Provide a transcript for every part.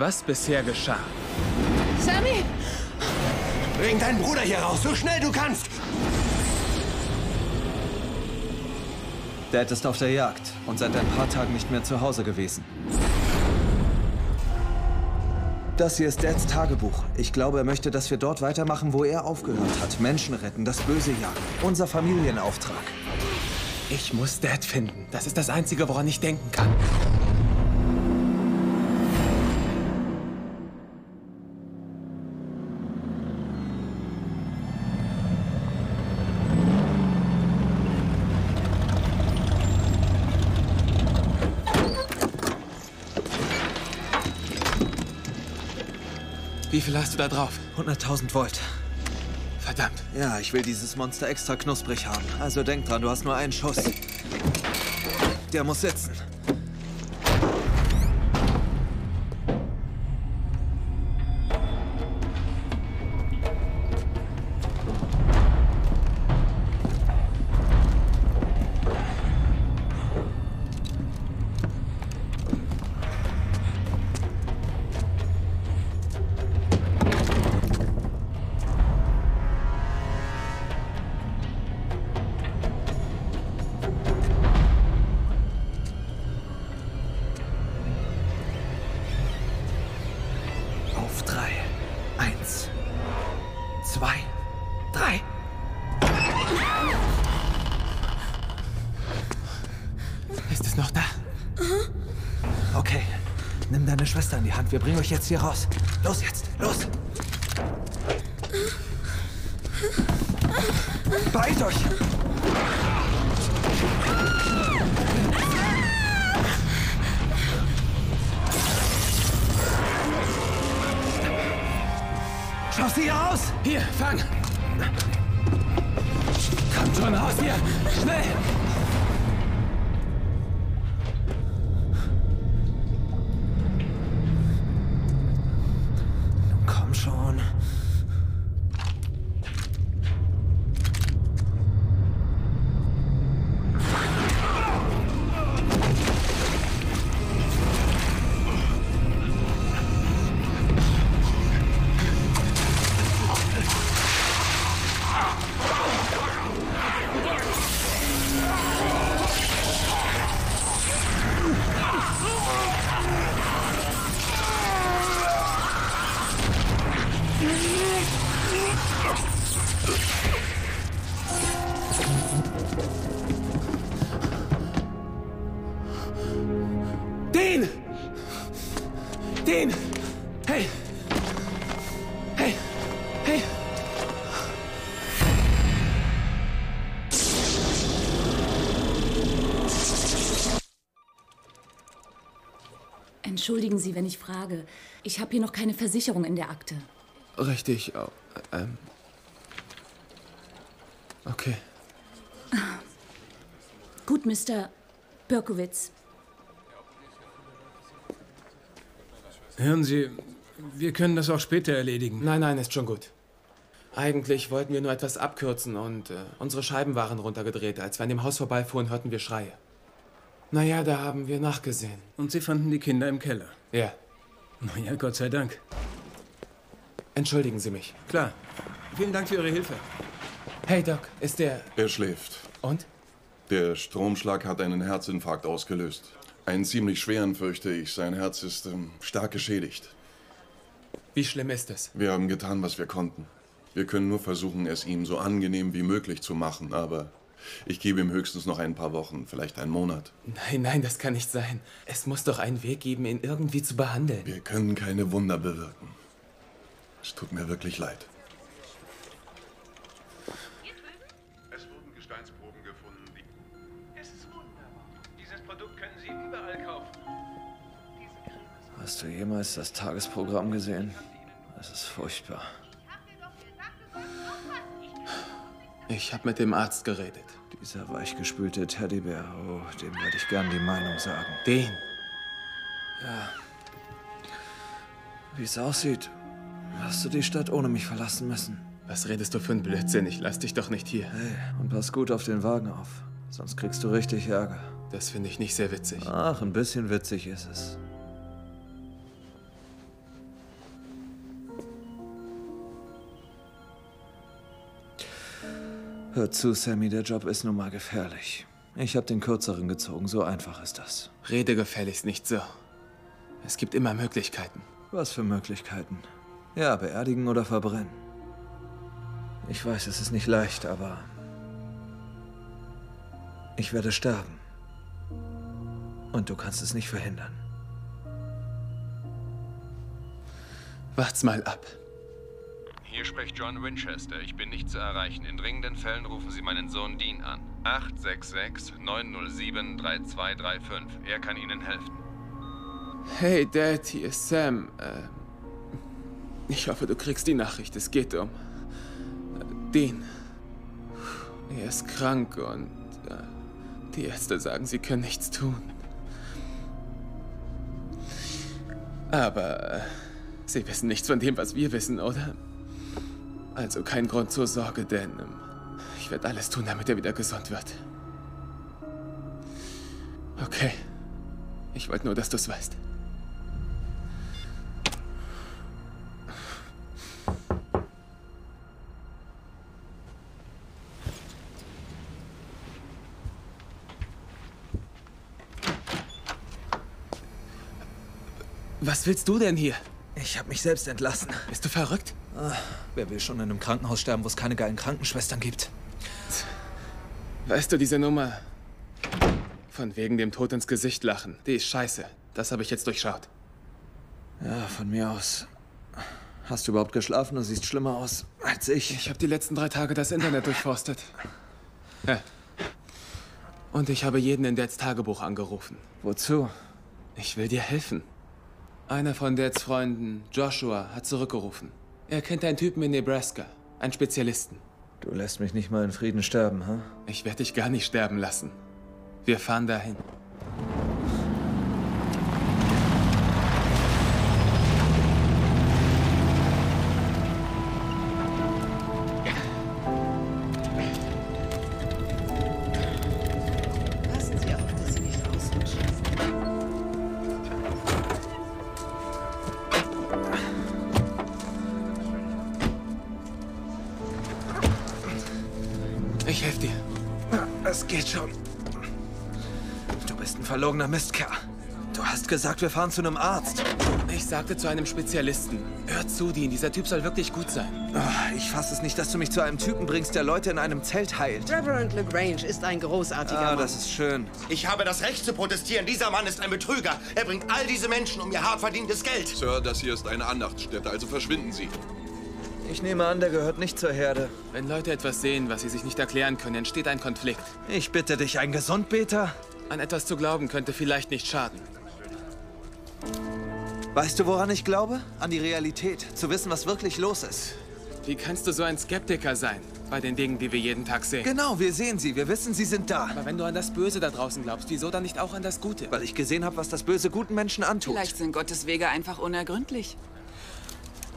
was bisher geschah. Sammy! Bring deinen Bruder hier raus, so schnell du kannst! Dad ist auf der Jagd und seit ein paar Tagen nicht mehr zu Hause gewesen. Das hier ist Dads Tagebuch. Ich glaube, er möchte, dass wir dort weitermachen, wo er aufgehört hat. Menschen retten, das Böse jagen. Unser Familienauftrag. Ich muss Dad finden. Das ist das Einzige, woran ich denken kann. Viel hast du da drauf? 100.000 Volt. Verdammt. Ja, ich will dieses Monster extra knusprig haben. Also denk dran, du hast nur einen Schuss. Der muss sitzen. Wir bringen euch jetzt hier raus. Los jetzt. Los. Beeilt euch. Sie, wenn ich frage. Ich habe hier noch keine Versicherung in der Akte. Richtig. Oh, ähm. Okay. Gut, Mr. Berkowitz. Hören Sie, wir können das auch später erledigen. Nein, nein, ist schon gut. Eigentlich wollten wir nur etwas abkürzen und äh, unsere Scheiben waren runtergedreht. Als wir an dem Haus vorbeifuhren, hörten wir Schreie. Naja, da haben wir nachgesehen. Und Sie fanden die Kinder im Keller. Ja. Naja, Gott sei Dank. Entschuldigen Sie mich. Klar. Vielen Dank für Ihre Hilfe. Hey, Doc, ist der. Er schläft. Und? Der Stromschlag hat einen Herzinfarkt ausgelöst. Einen ziemlich schweren, fürchte ich. Sein Herz ist ähm, stark geschädigt. Wie schlimm ist es? Wir haben getan, was wir konnten. Wir können nur versuchen, es ihm so angenehm wie möglich zu machen, aber ich gebe ihm höchstens noch ein paar Wochen, vielleicht einen Monat. Nein, nein, das kann nicht sein. Es muss doch einen Weg geben, ihn irgendwie zu behandeln. Wir können keine Wunder bewirken. Es tut mir wirklich leid. Es wurden Gesteinsproben gefunden, die. Es ist wunderbar. Dieses Produkt können Sie überall kaufen. Hast du jemals das Tagesprogramm gesehen? Es ist furchtbar. Ich habe mit dem Arzt geredet. Dieser weichgespülte Teddybär, oh, dem würde ich gern die Meinung sagen. Den? Ja. Wie es aussieht, hast du die Stadt ohne mich verlassen müssen. Was redest du für ein Blödsinn? Ich lass dich doch nicht hier. Hey, und pass gut auf den Wagen auf. Sonst kriegst du richtig Ärger. Das finde ich nicht sehr witzig. Ach, ein bisschen witzig ist es. Hör zu, Sammy, der Job ist nun mal gefährlich. Ich habe den kürzeren gezogen, so einfach ist das. Rede gefälligst nicht so. Es gibt immer Möglichkeiten. Was für Möglichkeiten? Ja, beerdigen oder verbrennen. Ich weiß, es ist nicht leicht, aber ich werde sterben. Und du kannst es nicht verhindern. Wart's mal ab. Spricht John Winchester. Ich bin nicht zu erreichen. In dringenden Fällen rufen Sie meinen Sohn Dean an. 866-907-3235. Er kann Ihnen helfen. Hey Dad, hier ist Sam. Äh, ich hoffe, du kriegst die Nachricht. Es geht um äh, Dean. Er ist krank und äh, die Ärzte sagen, sie können nichts tun. Aber äh, sie wissen nichts von dem, was wir wissen, oder? Also kein Grund zur Sorge, denn ähm, ich werde alles tun, damit er wieder gesund wird. Okay. Ich wollte nur, dass du es weißt. Was willst du denn hier? Ich habe mich selbst entlassen. Bist du verrückt? Wer will schon in einem Krankenhaus sterben, wo es keine geilen Krankenschwestern gibt? Weißt du, diese Nummer von wegen dem Tod ins Gesicht lachen, die ist scheiße. Das habe ich jetzt durchschaut. Ja, von mir aus. Hast du überhaupt geschlafen? Du siehst schlimmer aus als ich. Ich habe die letzten drei Tage das Internet durchforstet. Ja. Und ich habe jeden in Dads Tagebuch angerufen. Wozu? Ich will dir helfen. Einer von Dads Freunden, Joshua, hat zurückgerufen. Er kennt einen Typen in Nebraska, einen Spezialisten. Du lässt mich nicht mal in Frieden sterben, ha? Huh? Ich werde dich gar nicht sterben lassen. Wir fahren dahin. Gesagt, wir fahren zu einem Arzt. Ich sagte zu einem Spezialisten. Hör zu, Dean, dieser Typ soll wirklich gut sein. Oh, ich fasse es nicht, dass du mich zu einem Typen bringst, der Leute in einem Zelt heilt. Reverend LaGrange ist ein großartiger Ah, Mann. das ist schön. Ich habe das Recht zu protestieren. Dieser Mann ist ein Betrüger. Er bringt all diese Menschen um ihr hart verdientes Geld. Sir, das hier ist eine Andachtsstätte, also verschwinden Sie. Ich nehme an, der gehört nicht zur Herde. Wenn Leute etwas sehen, was sie sich nicht erklären können, entsteht ein Konflikt. Ich bitte dich, ein Gesundbeter? An etwas zu glauben könnte vielleicht nicht schaden. Weißt du, woran ich glaube? An die Realität. Zu wissen, was wirklich los ist. Wie kannst du so ein Skeptiker sein bei den Dingen, die wir jeden Tag sehen? Genau, wir sehen sie. Wir wissen, sie sind da. Aber wenn du an das Böse da draußen glaubst, wieso dann nicht auch an das Gute? Weil ich gesehen habe, was das Böse guten Menschen antut. Vielleicht sind Gottes Wege einfach unergründlich.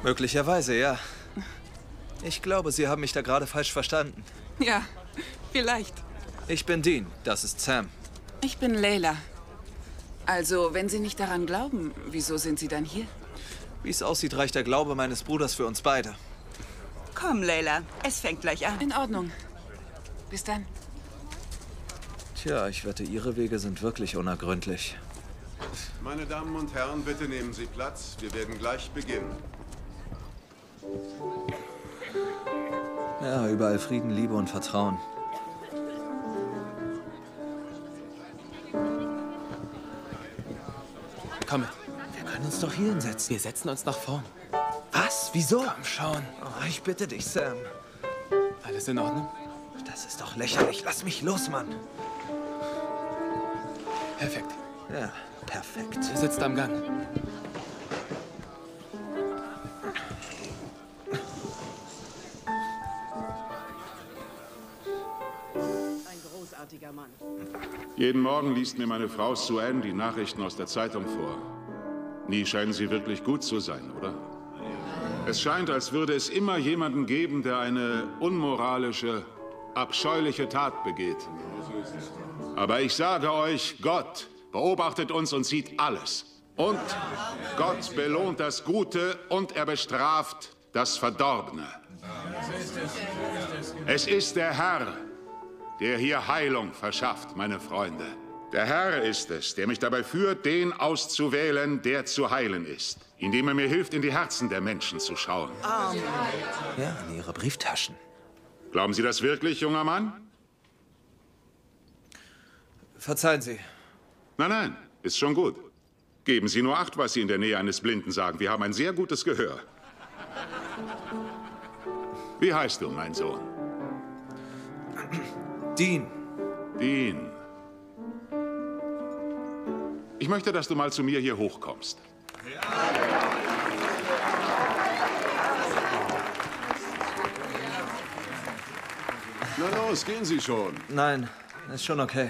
Möglicherweise, ja. Ich glaube, Sie haben mich da gerade falsch verstanden. Ja, vielleicht. Ich bin Dean, das ist Sam. Ich bin Leila. Also, wenn Sie nicht daran glauben, wieso sind Sie dann hier? Wie es aussieht, reicht der Glaube meines Bruders für uns beide. Komm, Leila, es fängt gleich an. In Ordnung. Bis dann. Tja, ich wette, Ihre Wege sind wirklich unergründlich. Meine Damen und Herren, bitte nehmen Sie Platz. Wir werden gleich beginnen. Ja, überall Frieden, Liebe und Vertrauen. Komm mit. Wir können uns doch hier hinsetzen. Wir setzen uns nach vorn. Was? Wieso? Komm schon. Oh, ich bitte dich, Sam. Alles in Ordnung? Das ist doch lächerlich. Lass mich los, Mann. Perfekt. Ja, perfekt. Ihr sitzt am Gang. Großartiger Mann. Jeden Morgen liest mir meine Frau Sue die Nachrichten aus der Zeitung vor. Nie scheinen sie wirklich gut zu sein, oder? Es scheint, als würde es immer jemanden geben, der eine unmoralische, abscheuliche Tat begeht. Aber ich sage euch, Gott beobachtet uns und sieht alles. Und Gott belohnt das Gute und er bestraft das Verdorbene. Es ist der Herr, der hier Heilung verschafft, meine Freunde. Der Herr ist es, der mich dabei führt, den auszuwählen, der zu heilen ist, indem er mir hilft, in die Herzen der Menschen zu schauen. Amen. Ja, in Ihre Brieftaschen. Glauben Sie das wirklich, junger Mann? Verzeihen Sie. Nein, nein, ist schon gut. Geben Sie nur Acht, was Sie in der Nähe eines Blinden sagen. Wir haben ein sehr gutes Gehör. Wie heißt du, mein Sohn? Dean. Dean. Ich möchte, dass du mal zu mir hier hochkommst. Na los, gehen Sie schon. Nein, ist schon okay.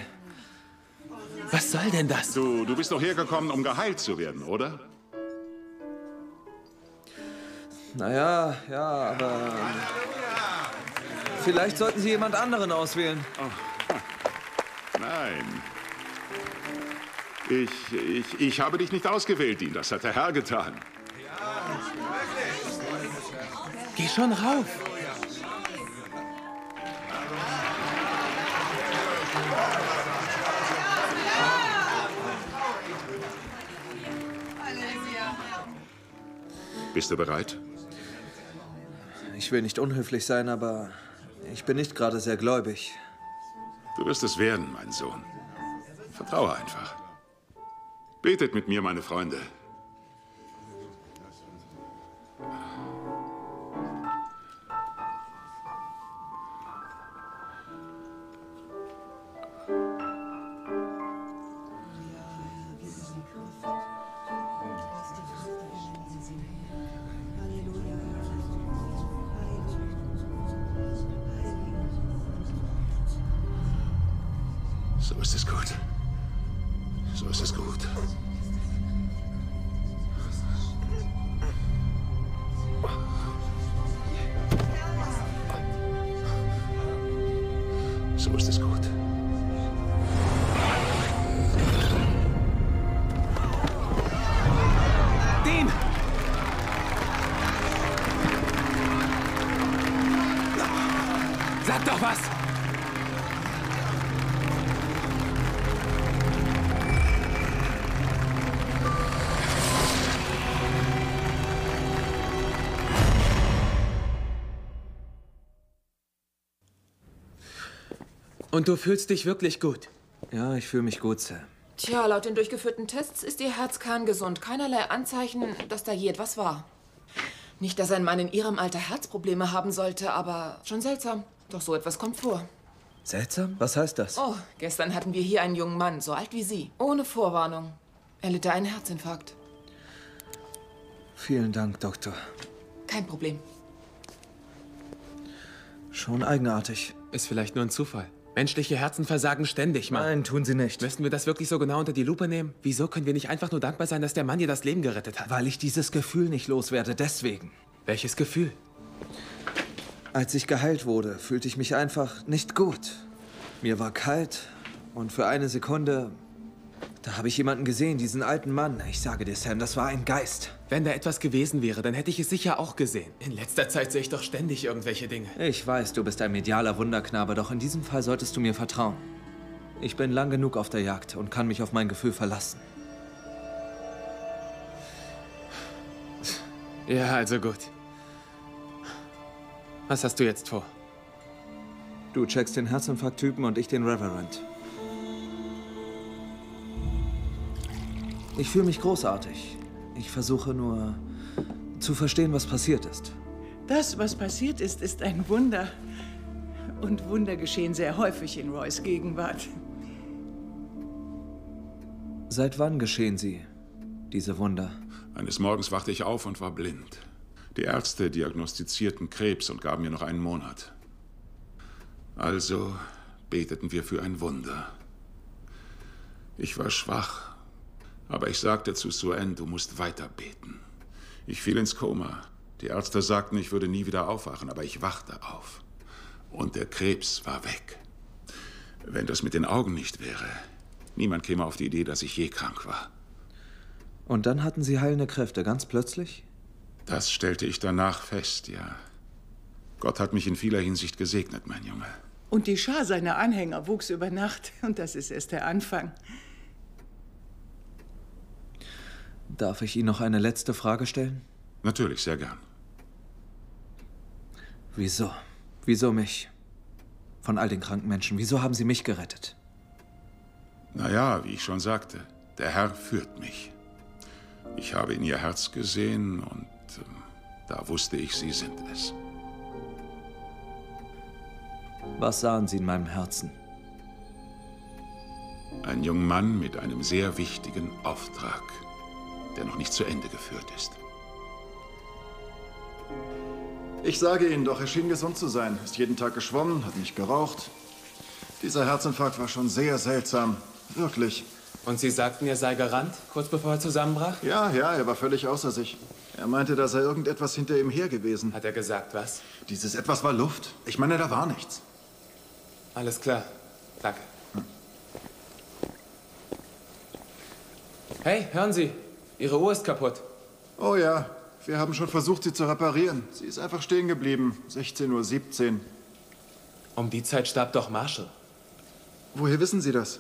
Was soll denn das? Du, du bist doch hergekommen, um geheilt zu werden, oder? Naja, ja, aber. Vielleicht sollten Sie jemand anderen auswählen. Oh. Nein. Ich, ich, ich habe dich nicht ausgewählt, Dean. Das hat der Herr getan. Geh schon rauf. Bist du bereit? Ich will nicht unhöflich sein, aber ich bin nicht gerade sehr gläubig. Du wirst es werden, mein Sohn. Vertraue einfach. Betet mit mir, meine Freunde. So ist es gut. Und du fühlst dich wirklich gut? Ja, ich fühle mich gut, Sam. Tja, laut den durchgeführten Tests ist Ihr Herz kerngesund. Keinerlei Anzeichen, dass da je etwas war. Nicht, dass ein Mann in Ihrem Alter Herzprobleme haben sollte, aber schon seltsam. Doch so etwas kommt vor. Seltsam? Was heißt das? Oh, gestern hatten wir hier einen jungen Mann, so alt wie Sie. Ohne Vorwarnung. Er litte einen Herzinfarkt. Vielen Dank, Doktor. Kein Problem. Schon eigenartig. Ist vielleicht nur ein Zufall. Menschliche Herzen versagen ständig, Mann. Nein, tun sie nicht. Müssen wir das wirklich so genau unter die Lupe nehmen? Wieso können wir nicht einfach nur dankbar sein, dass der Mann dir das Leben gerettet hat? Weil ich dieses Gefühl nicht loswerde, deswegen. Welches Gefühl? Als ich geheilt wurde, fühlte ich mich einfach nicht gut. Mir war kalt und für eine Sekunde, da habe ich jemanden gesehen, diesen alten Mann. Ich sage dir, Sam, das war ein Geist. Wenn da etwas gewesen wäre, dann hätte ich es sicher auch gesehen. In letzter Zeit sehe ich doch ständig irgendwelche Dinge. Ich weiß, du bist ein medialer Wunderknabe, doch in diesem Fall solltest du mir vertrauen. Ich bin lang genug auf der Jagd und kann mich auf mein Gefühl verlassen. Ja, also gut. Was hast du jetzt vor? Du checkst den Herzinfarkt-Typen und ich den Reverend. Ich fühle mich großartig. Ich versuche nur zu verstehen, was passiert ist. Das, was passiert ist, ist ein Wunder. Und Wunder geschehen sehr häufig in Roys Gegenwart. Seit wann geschehen sie, diese Wunder? Eines Morgens wachte ich auf und war blind. Die Ärzte diagnostizierten Krebs und gaben mir noch einen Monat. Also beteten wir für ein Wunder. Ich war schwach, aber ich sagte zu Suen, du musst weiter beten. Ich fiel ins Koma. Die Ärzte sagten, ich würde nie wieder aufwachen, aber ich wachte auf. Und der Krebs war weg. Wenn das mit den Augen nicht wäre, niemand käme auf die Idee, dass ich je krank war. Und dann hatten sie heilende Kräfte, ganz plötzlich? Das stellte ich danach fest, ja. Gott hat mich in vieler Hinsicht gesegnet, mein Junge. Und die Schar seiner Anhänger wuchs über Nacht. Und das ist erst der Anfang. Darf ich Ihnen noch eine letzte Frage stellen? Natürlich, sehr gern. Wieso? Wieso mich? Von all den kranken Menschen. Wieso haben Sie mich gerettet? Naja, wie ich schon sagte, der Herr führt mich. Ich habe in Ihr Herz gesehen und äh, da wusste ich, Sie sind es. Was sahen Sie in meinem Herzen? Ein junger Mann mit einem sehr wichtigen Auftrag, der noch nicht zu Ende geführt ist. Ich sage Ihnen doch, er schien gesund zu sein. Ist jeden Tag geschwommen, hat nicht geraucht. Dieser Herzinfarkt war schon sehr seltsam. Wirklich. Und Sie sagten, er sei gerannt, kurz bevor er zusammenbrach? Ja, ja, er war völlig außer sich. Er meinte, da sei irgendetwas hinter ihm her gewesen. Hat er gesagt, was? Dieses etwas war Luft. Ich meine, da war nichts. Alles klar. Danke. Hey, hören Sie. Ihre Uhr ist kaputt. Oh ja, wir haben schon versucht, sie zu reparieren. Sie ist einfach stehen geblieben. 16.17 Uhr. Um die Zeit starb doch Marshall. Woher wissen Sie das?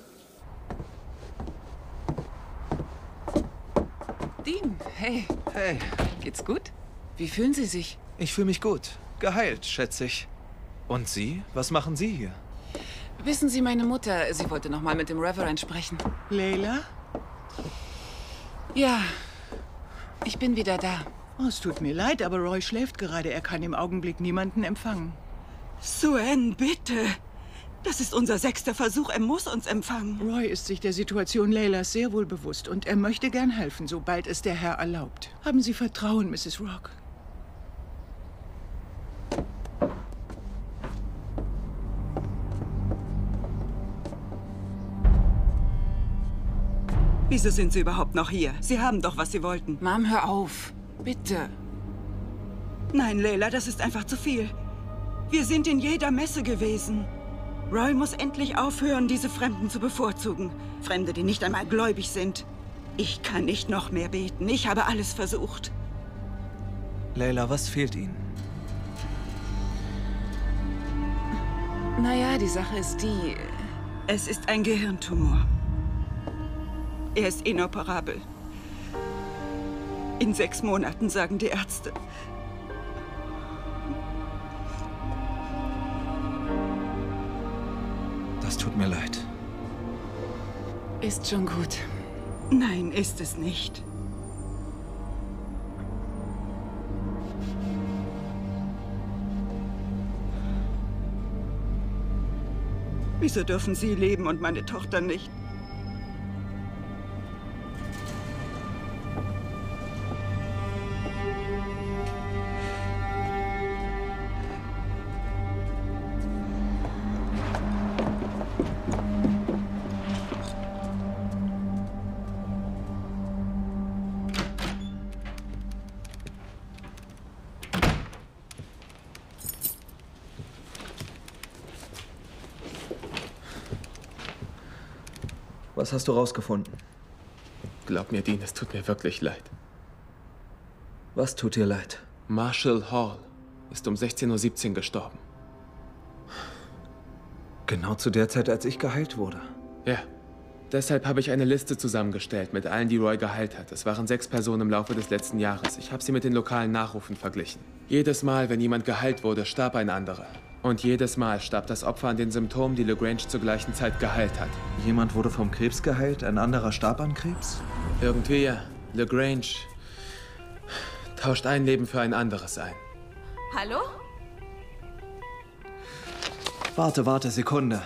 Dean, hey. Hey. Geht's gut? Wie fühlen Sie sich? Ich fühle mich gut. Geheilt, schätze ich. Und Sie? Was machen Sie hier? Wissen Sie, meine Mutter, sie wollte noch mal mit dem Reverend sprechen. Leila? Ja, ich bin wieder da. Oh, es tut mir leid, aber Roy schläft gerade. Er kann im Augenblick niemanden empfangen. Suen, bitte. Das ist unser sechster Versuch. Er muss uns empfangen. Roy ist sich der Situation Leylas sehr wohl bewusst und er möchte gern helfen, sobald es der Herr erlaubt. Haben Sie Vertrauen, Mrs. Rock? Wieso sind Sie überhaupt noch hier? Sie haben doch, was Sie wollten. Mom, hör auf. Bitte. Nein, Leila, das ist einfach zu viel. Wir sind in jeder Messe gewesen. Roy muss endlich aufhören, diese Fremden zu bevorzugen. Fremde, die nicht einmal gläubig sind. Ich kann nicht noch mehr beten. Ich habe alles versucht. Leila, was fehlt Ihnen? Naja, die Sache ist die... Es ist ein Gehirntumor. Er ist inoperabel. In sechs Monaten, sagen die Ärzte. Das tut mir leid. Ist schon gut. Nein, ist es nicht. Wieso dürfen Sie leben und meine Tochter nicht? Was hast du rausgefunden? Glaub mir, Dean, es tut mir wirklich leid. Was tut dir leid? Marshall Hall ist um 16.17 Uhr gestorben. Genau zu der Zeit, als ich geheilt wurde. Ja. Deshalb habe ich eine Liste zusammengestellt mit allen, die Roy geheilt hat. Es waren sechs Personen im Laufe des letzten Jahres. Ich habe sie mit den lokalen Nachrufen verglichen. Jedes Mal, wenn jemand geheilt wurde, starb ein anderer. Und jedes Mal starb das Opfer an den Symptomen, die LeGrange zur gleichen Zeit geheilt hat. Jemand wurde vom Krebs geheilt, ein anderer starb an Krebs? Irgendwie ja. LeGrange tauscht ein Leben für ein anderes ein. Hallo? Warte, warte, Sekunde.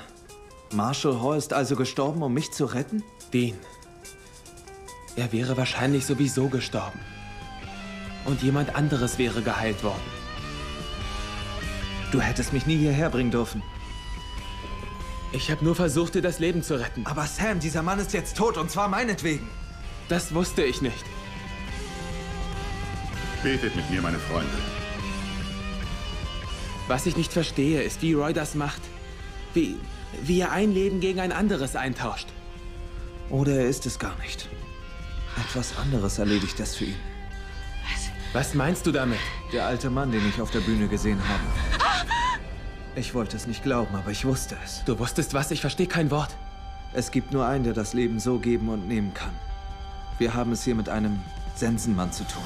Marshall Hall ist also gestorben, um mich zu retten? Dean. Er wäre wahrscheinlich sowieso gestorben. Und jemand anderes wäre geheilt worden. Du hättest mich nie hierher bringen dürfen. Ich habe nur versucht, dir das Leben zu retten. Aber Sam, dieser Mann ist jetzt tot und zwar meinetwegen. Das wusste ich nicht. Betet mit mir, meine Freunde. Was ich nicht verstehe, ist, wie Roy das macht. Wie, wie er ein Leben gegen ein anderes eintauscht. Oder er ist es gar nicht. Etwas anderes erledigt das für ihn. Was meinst du damit? Der alte Mann, den ich auf der Bühne gesehen habe. Ich wollte es nicht glauben, aber ich wusste es. Du wusstest was? Ich verstehe kein Wort. Es gibt nur einen, der das Leben so geben und nehmen kann. Wir haben es hier mit einem Sensenmann zu tun.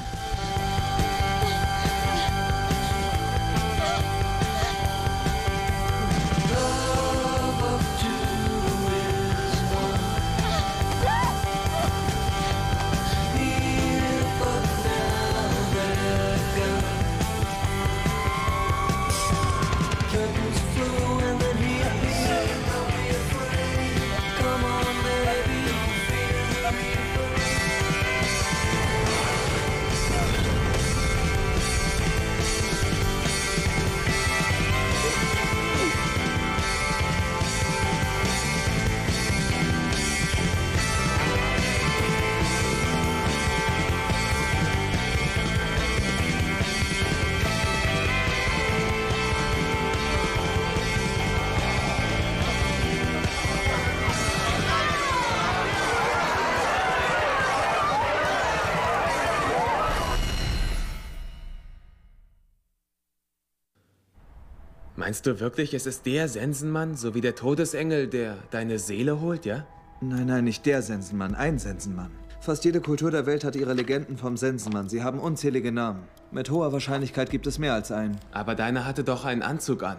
Meinst du wirklich, es ist der Sensenmann, so wie der Todesengel, der deine Seele holt, ja? Nein, nein, nicht der Sensenmann, ein Sensenmann. Fast jede Kultur der Welt hat ihre Legenden vom Sensenmann. Sie haben unzählige Namen. Mit hoher Wahrscheinlichkeit gibt es mehr als einen. Aber deiner hatte doch einen Anzug an.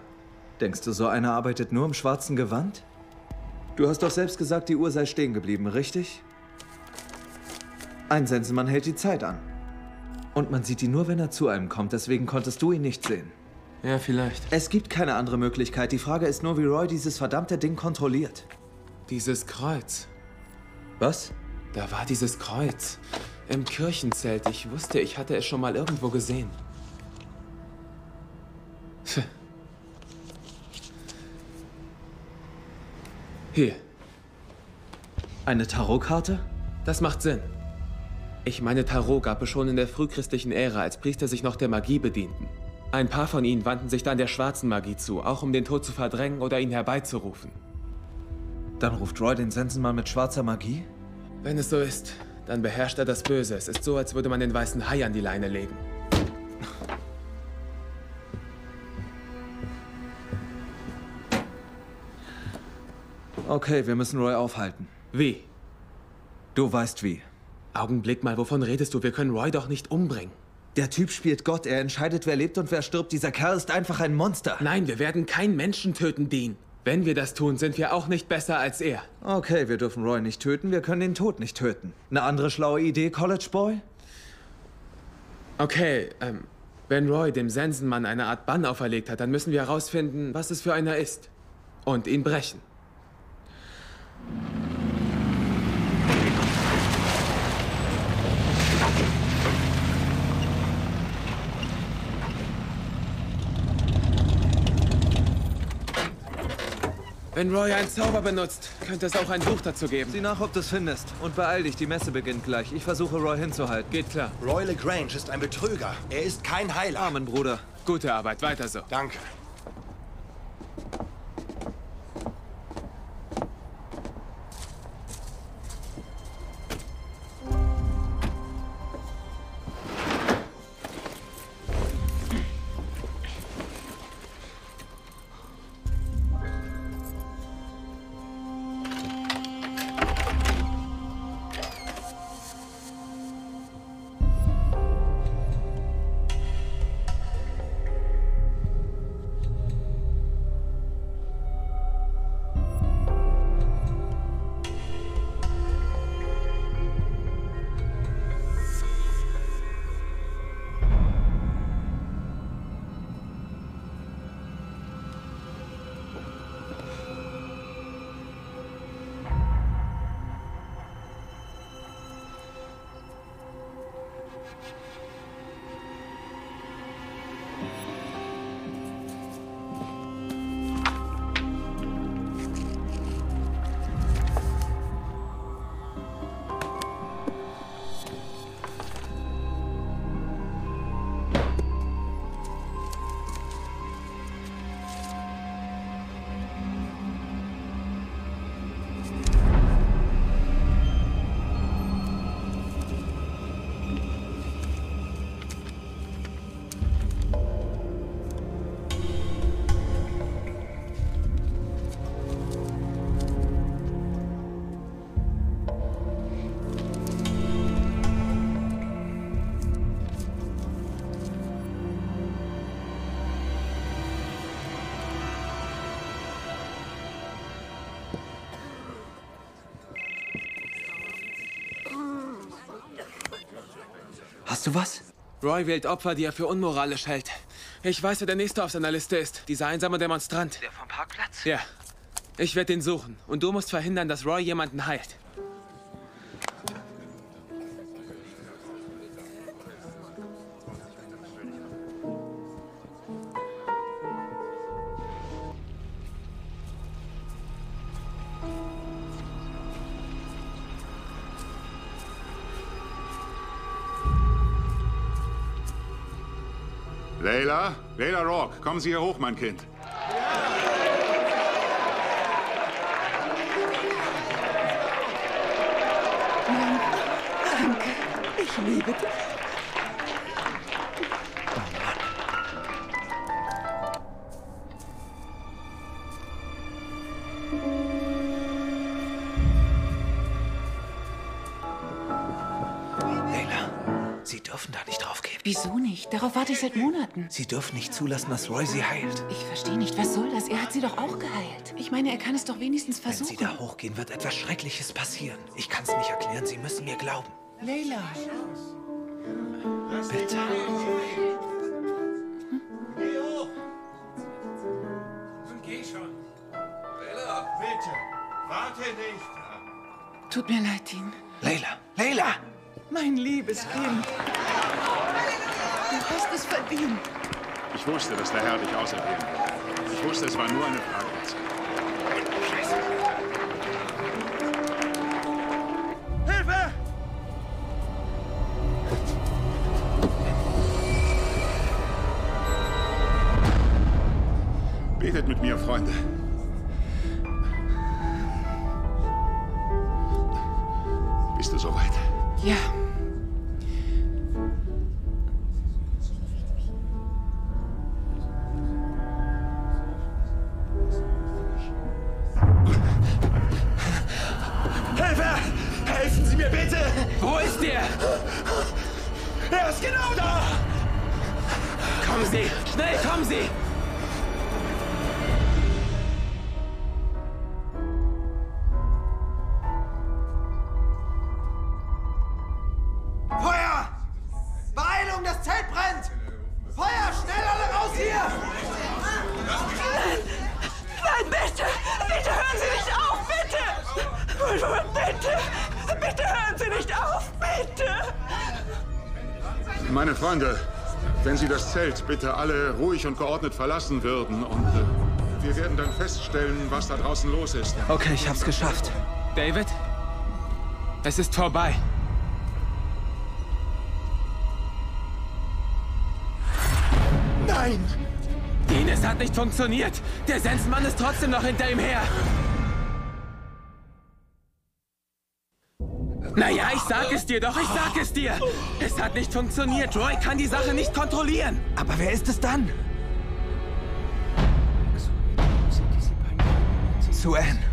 Denkst du, so einer arbeitet nur im schwarzen Gewand? Du hast doch selbst gesagt, die Uhr sei stehen geblieben, richtig? Ein Sensenmann hält die Zeit an. Und man sieht ihn nur, wenn er zu einem kommt, deswegen konntest du ihn nicht sehen. Ja, vielleicht. Es gibt keine andere Möglichkeit. Die Frage ist nur, wie Roy dieses verdammte Ding kontrolliert. Dieses Kreuz. Was? Da war dieses Kreuz. Im Kirchenzelt. Ich wusste, ich hatte es schon mal irgendwo gesehen. Hier. Eine Tarotkarte? Das macht Sinn. Ich meine, Tarot gab es schon in der frühchristlichen Ära, als Priester sich noch der Magie bedienten. Ein paar von ihnen wandten sich dann der schwarzen Magie zu, auch um den Tod zu verdrängen oder ihn herbeizurufen. Dann ruft Roy den Sensenmann mit schwarzer Magie? Wenn es so ist, dann beherrscht er das Böse. Es ist so, als würde man den weißen Hai an die Leine legen. Okay, wir müssen Roy aufhalten. Wie? Du weißt wie. Augenblick mal, wovon redest du? Wir können Roy doch nicht umbringen. Der Typ spielt Gott. Er entscheidet, wer lebt und wer stirbt. Dieser Kerl ist einfach ein Monster. Nein, wir werden keinen Menschen töten, Dean. Wenn wir das tun, sind wir auch nicht besser als er. Okay, wir dürfen Roy nicht töten. Wir können den Tod nicht töten. Eine andere schlaue Idee, College Boy? Okay, ähm, wenn Roy dem Sensenmann eine Art Bann auferlegt hat, dann müssen wir herausfinden, was es für einer ist. Und ihn brechen. Wenn Roy einen Zauber benutzt, könnte es auch ein Buch dazu geben. Sieh nach, ob du es findest. Und beeil dich, die Messe beginnt gleich. Ich versuche, Roy hinzuhalten. Geht klar. Roy LeGrange ist ein Betrüger. Er ist kein Heiler. Amen, Bruder. Gute Arbeit, weiter so. Danke. Hast du was? Roy wählt Opfer, die er für unmoralisch hält. Ich weiß, wer der Nächste auf seiner Liste ist. Dieser einsame Demonstrant. Der vom Parkplatz? Ja. Ich werde ihn suchen. Und du musst verhindern, dass Roy jemanden heilt. Leila? Leila Rock, kommen Sie hier hoch, mein Kind. Mann, danke. Ich liebe dich. Darauf warte ich seit Monaten. Sie dürfen nicht zulassen, dass Roy sie heilt. Ich verstehe nicht, was soll das? Er hat sie doch auch geheilt. Ich meine, er kann es doch wenigstens Wenn Sie versuchen. da hochgehen, wird etwas Schreckliches passieren. Ich kann es nicht erklären. Sie müssen mir glauben. Leila. Bitte. Geh hoch! Nun geh schon. Bella, bitte! Warte nicht! Tut mir leid, Dean. Leila, Leila! Mein liebes Kind. Hast verdient. Ich wusste, dass der Herr dich auserwählen wird. Ich wusste, es war nur eine Frage Bitte alle ruhig und geordnet verlassen würden und äh, wir werden dann feststellen, was da draußen los ist. Okay, ich hab's geschafft. David? Es ist vorbei. Nein! Dean, es hat nicht funktioniert. Der Sensmann ist trotzdem noch hinter ihm her. Naja, ich sag es dir doch, ich sag es dir. Es hat nicht funktioniert. Roy kann die Sache nicht kontrollieren. Aber wer ist es dann? Suen. Hilfe!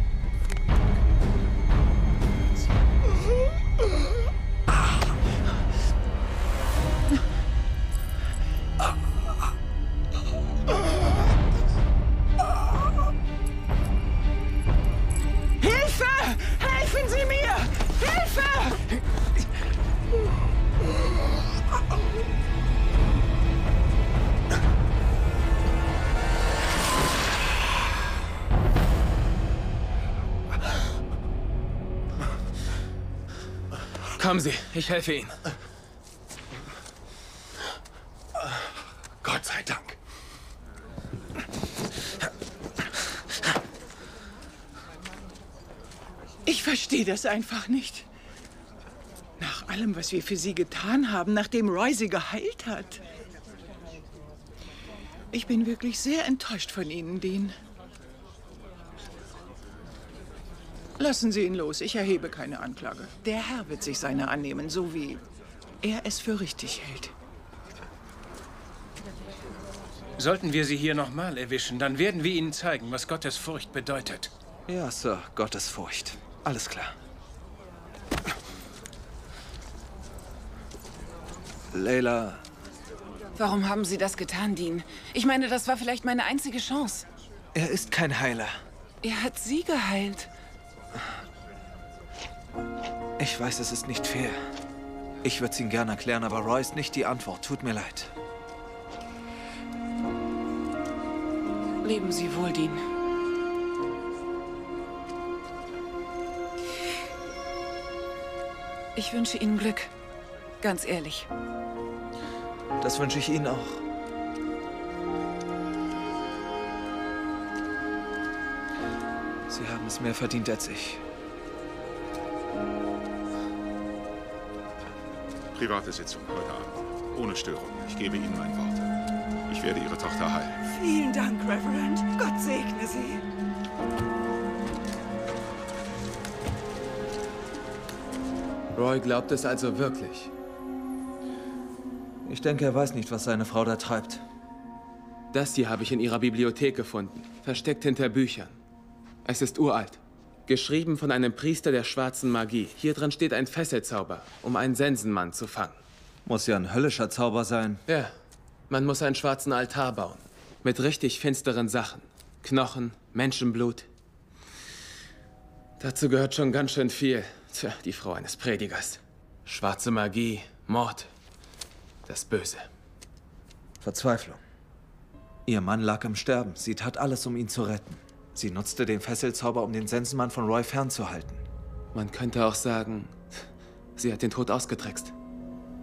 Kommen Sie, ich helfe Ihnen. Gott sei Dank. Ich verstehe das einfach nicht. Nach allem, was wir für Sie getan haben, nachdem Roy Sie geheilt hat. Ich bin wirklich sehr enttäuscht von Ihnen, Dean. Lassen Sie ihn los. Ich erhebe keine Anklage. Der Herr wird sich seiner annehmen, so wie er es für richtig hält. Sollten wir sie hier nochmal erwischen, dann werden wir ihnen zeigen, was Gottes Furcht bedeutet. Ja, Sir, Gottesfurcht. Alles klar. Leila, Warum haben Sie das getan, Dean? Ich meine, das war vielleicht meine einzige Chance. er ist kein Heiler. Er hat Sie geheilt. Ich weiß, es ist nicht fair. Ich würde es Ihnen gerne erklären, aber Roy ist nicht die Antwort. Tut mir leid. Leben Sie wohl, Dean. Ich wünsche Ihnen Glück. Ganz ehrlich. Das wünsche ich Ihnen auch. Sie haben es mehr verdient als ich. Private Sitzung heute Abend. Ohne Störung. Ich gebe Ihnen mein Wort. Ich werde Ihre Tochter heilen. Vielen Dank, Reverend. Gott segne Sie. Roy glaubt es also wirklich. Ich denke, er weiß nicht, was seine Frau da treibt. Das hier habe ich in ihrer Bibliothek gefunden, versteckt hinter Büchern. Es ist uralt. Geschrieben von einem Priester der schwarzen Magie. Hier drin steht ein Fesselzauber, um einen Sensenmann zu fangen. Muss ja ein höllischer Zauber sein. Ja, man muss einen schwarzen Altar bauen. Mit richtig finsteren Sachen. Knochen, Menschenblut. Dazu gehört schon ganz schön viel. Tja, die Frau eines Predigers. Schwarze Magie, Mord. Das Böse. Verzweiflung. Ihr Mann lag im Sterben. Sie tat alles, um ihn zu retten. Sie nutzte den Fesselzauber, um den Sensenmann von Roy fernzuhalten. Man könnte auch sagen, sie hat den Tod ausgetrickst.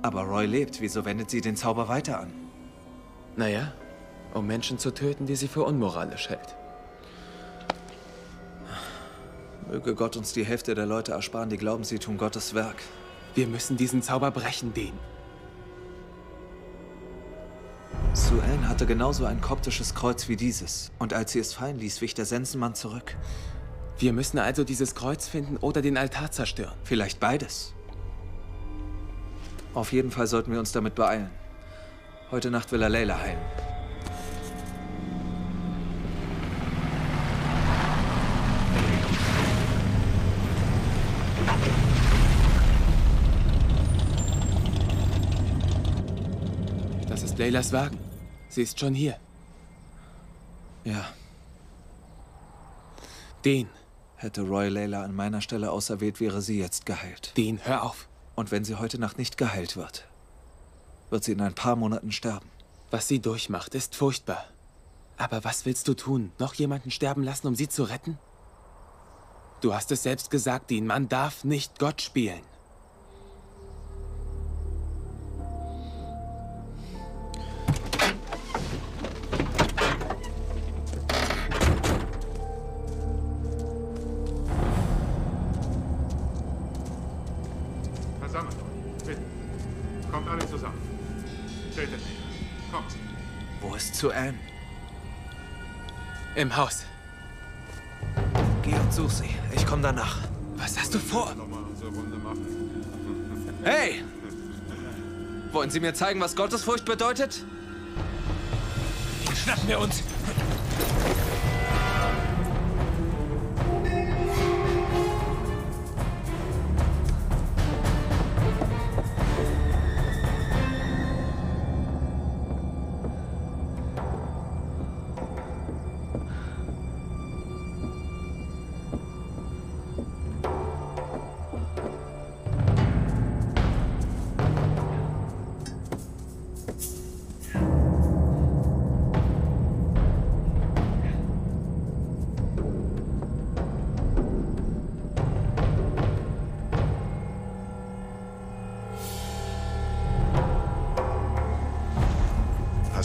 Aber Roy lebt. Wieso wendet sie den Zauber weiter an? Naja, um Menschen zu töten, die sie für unmoralisch hält. Möge Gott uns die Hälfte der Leute ersparen, die glauben, sie tun Gottes Werk. Wir müssen diesen Zauber brechen, Dean. Suen hatte genauso ein koptisches Kreuz wie dieses. Und als sie es fallen ließ, wich der Sensenmann zurück. Wir müssen also dieses Kreuz finden oder den Altar zerstören. Vielleicht beides. Auf jeden Fall sollten wir uns damit beeilen. Heute Nacht will er Layla heilen. Das ist Leylas Wagen. Sie ist schon hier. Ja. Dean. Hätte Roy Layla an meiner Stelle auserwählt, wäre sie jetzt geheilt. Dean, hör auf. Und wenn sie heute Nacht nicht geheilt wird, wird sie in ein paar Monaten sterben. Was sie durchmacht, ist furchtbar. Aber was willst du tun? Noch jemanden sterben lassen, um sie zu retten? Du hast es selbst gesagt, Dean, man darf nicht Gott spielen. Im Haus. Geh und such sie. Ich komme danach. Was hast du vor? Hey! Wollen Sie mir zeigen, was Gottesfurcht bedeutet? Schnappen wir uns!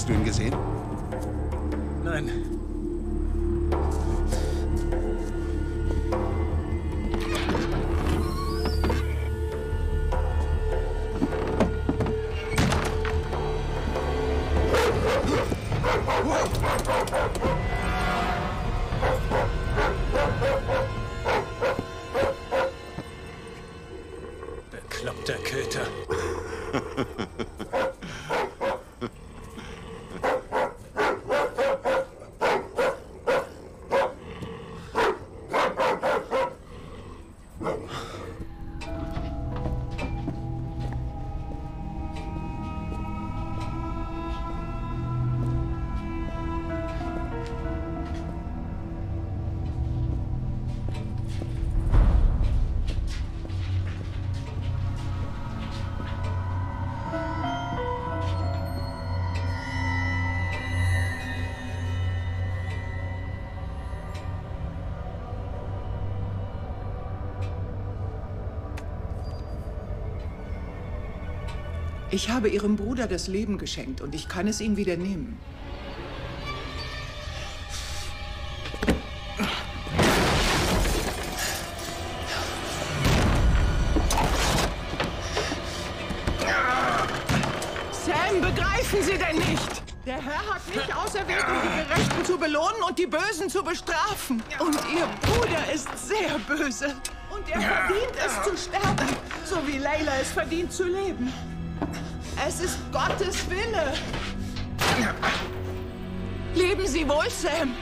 Hast du ihn gesehen? Nein. Ich habe Ihrem Bruder das Leben geschenkt und ich kann es ihm wieder nehmen. Sam, begreifen Sie denn nicht? Der Herr hat mich auserwählt, um die Gerechten zu belohnen und die Bösen zu bestrafen. Und Ihr Bruder ist sehr böse. Und er verdient es zu sterben, so wie Layla es verdient zu leben. Ist Gottes Wille. Leben Sie wohl, Sam.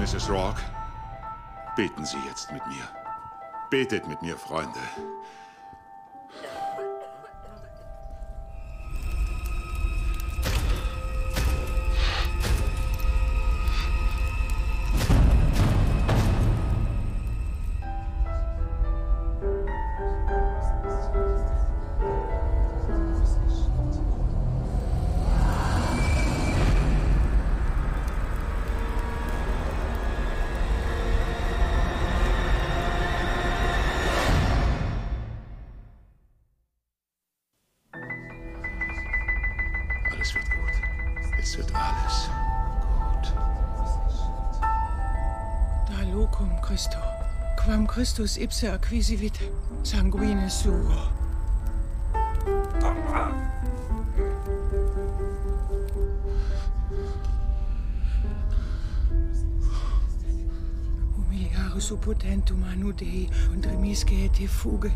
Mrs. Rourke, beten Sie jetzt mit mir. Betet mit mir, Freunde. Christus ipse acquisivit, sanguine suo. Humiliare suppotentum annu Dei, und remisce te fuge.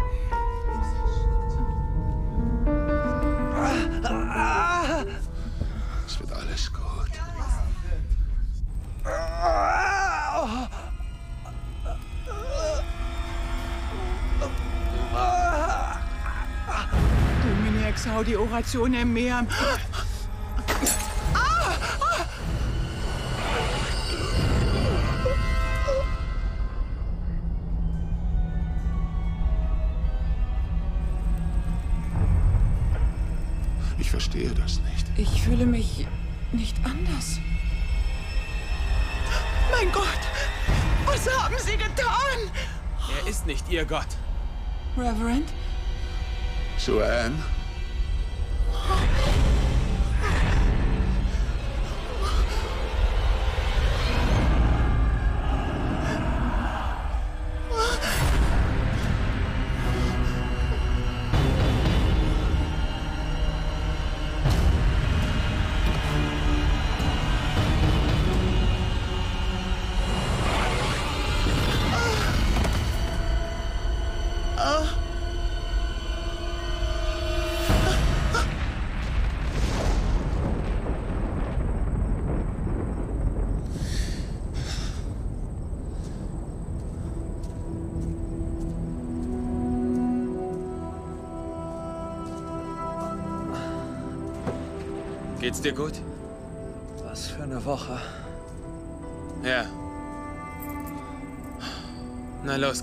Exaudi orationem meam. Ich verstehe das nicht. Ich fühle mich nicht anders. Mein Gott, was haben Sie getan? Er ist nicht Ihr Gott. Reverend? Sue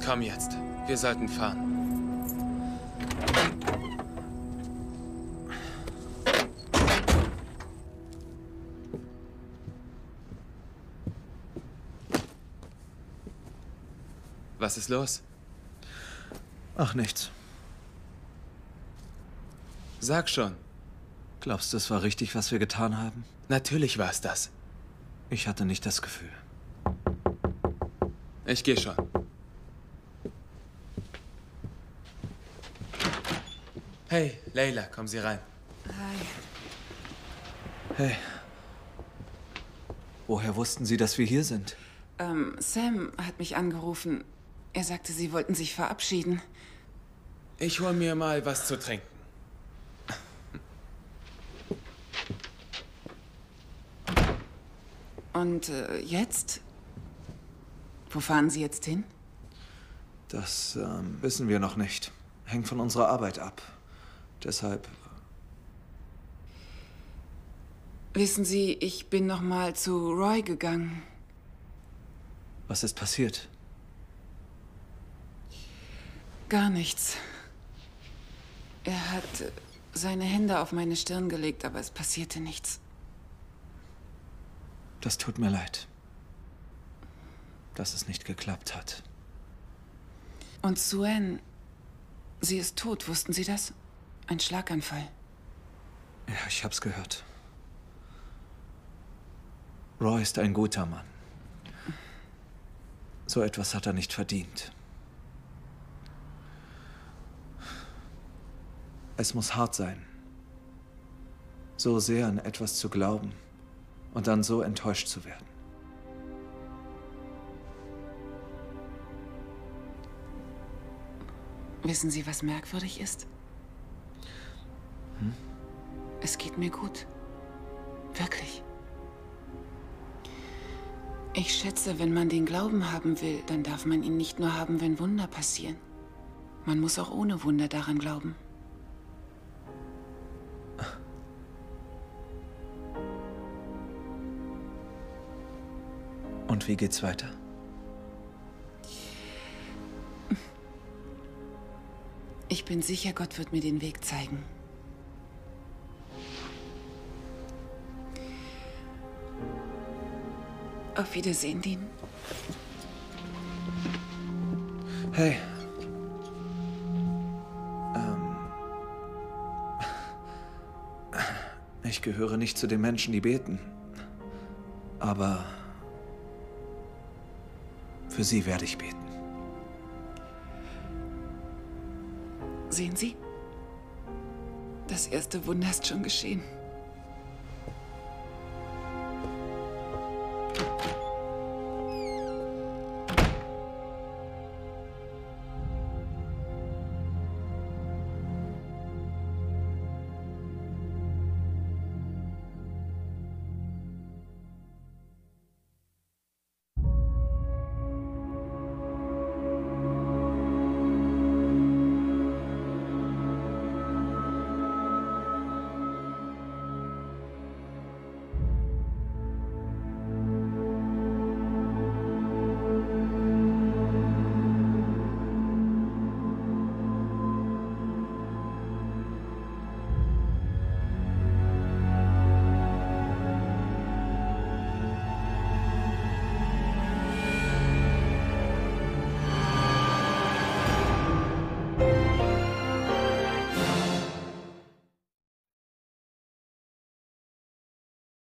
komm jetzt. Wir sollten fahren. Was ist los? Ach, nichts. Sag schon. Glaubst du, es war richtig, was wir getan haben? Natürlich war es das. Ich hatte nicht das Gefühl. Ich gehe schon. Hey, Leila, kommen Sie rein. Hi. Hey. Woher wussten Sie, dass wir hier sind? Ähm, Sam hat mich angerufen. Er sagte, Sie wollten sich verabschieden. Ich hol mir mal was zu trinken. Und äh, jetzt? Wo fahren Sie jetzt hin? Das ähm, wissen wir noch nicht. Hängt von unserer Arbeit ab. Deshalb. Wissen Sie, ich bin noch mal zu Roy gegangen. Was ist passiert? Gar nichts. Er hat seine Hände auf meine Stirn gelegt, aber es passierte nichts. Das tut mir leid. Dass es nicht geklappt hat. Und Suen, Sie ist tot, wussten Sie das? Ein Schlaganfall. Ja, ich hab's gehört. Roy ist ein guter Mann. So etwas hat er nicht verdient. Es muss hart sein. So sehr an etwas zu glauben und dann so enttäuscht zu werden. Wissen Sie, was merkwürdig ist? Es geht mir gut. Wirklich. Ich schätze, wenn man den Glauben haben will, dann darf man ihn nicht nur haben, wenn Wunder passieren. Man muss auch ohne Wunder daran glauben. Und wie geht's weiter? Ich bin sicher, Gott wird mir den Weg zeigen. Auf Wiedersehen, Dean. Hey. Ähm. Ich gehöre nicht zu den Menschen, die beten. Aber für sie werde ich beten. Sehen Sie? Das erste Wunder ist schon geschehen.